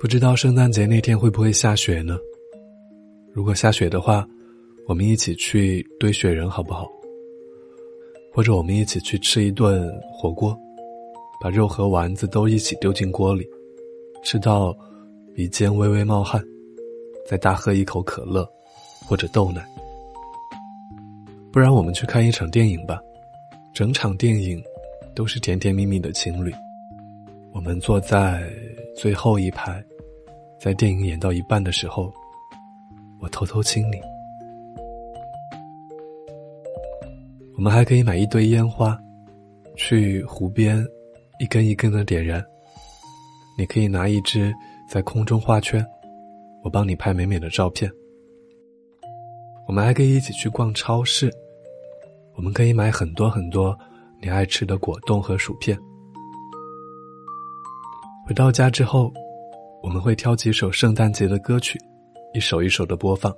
不知道圣诞节那天会不会下雪呢？如果下雪的话，我们一起去堆雪人好不好？或者我们一起去吃一顿火锅，把肉和丸子都一起丢进锅里，吃到鼻尖微微冒汗，再大喝一口可乐或者豆奶。不然我们去看一场电影吧，整场电影都是甜甜蜜蜜的情侣。我们坐在最后一排，在电影演到一半的时候，我偷偷亲你。我们还可以买一堆烟花，去湖边一根一根的点燃。你可以拿一支在空中画圈，我帮你拍美美的照片。我们还可以一起去逛超市，我们可以买很多很多你爱吃的果冻和薯片。回到家之后，我们会挑几首圣诞节的歌曲，一首一首的播放，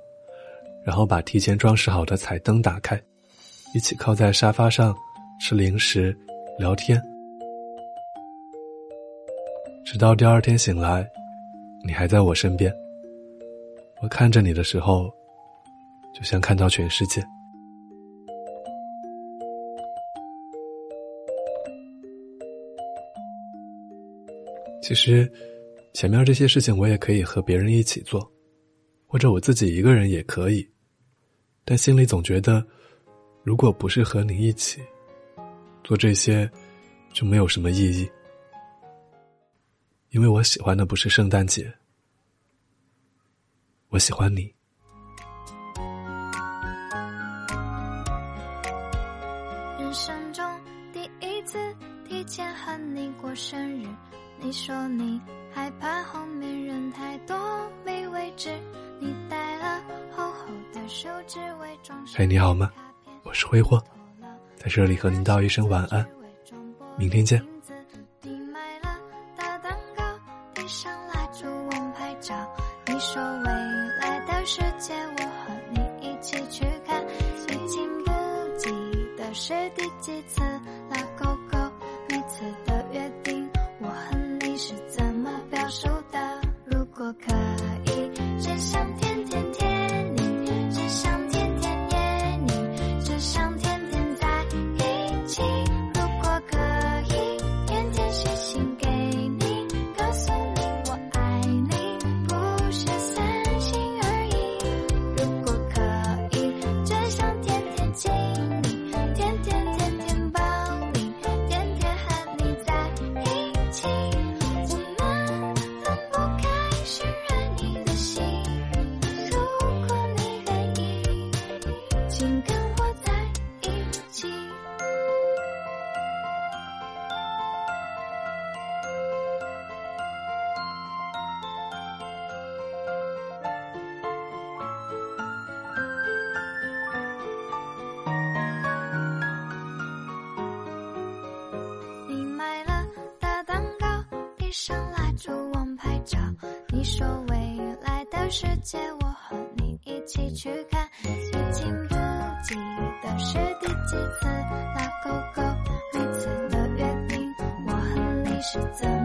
然后把提前装饰好的彩灯打开，一起靠在沙发上吃零食、聊天，直到第二天醒来，你还在我身边。我看着你的时候，就像看到全世界。其实，前面这些事情我也可以和别人一起做，或者我自己一个人也可以，但心里总觉得，如果不是和你一起做这些，就没有什么意义。因为我喜欢的不是圣诞节，我喜欢你。人生中第一次提前和你过生日。你说你害怕后面人太多没位置，你带了厚厚的手指伪装。嘿，你好吗？我是挥霍，在这里和您道一声晚安，明天见。你买了大蛋糕，递上蜡烛，我拍照。你说未来的世界，我和你一起去看。已经不记得是第几次一起。世界，我和你一起去看。已经不记得是第几次拉勾勾，每次的约定，我和你是怎。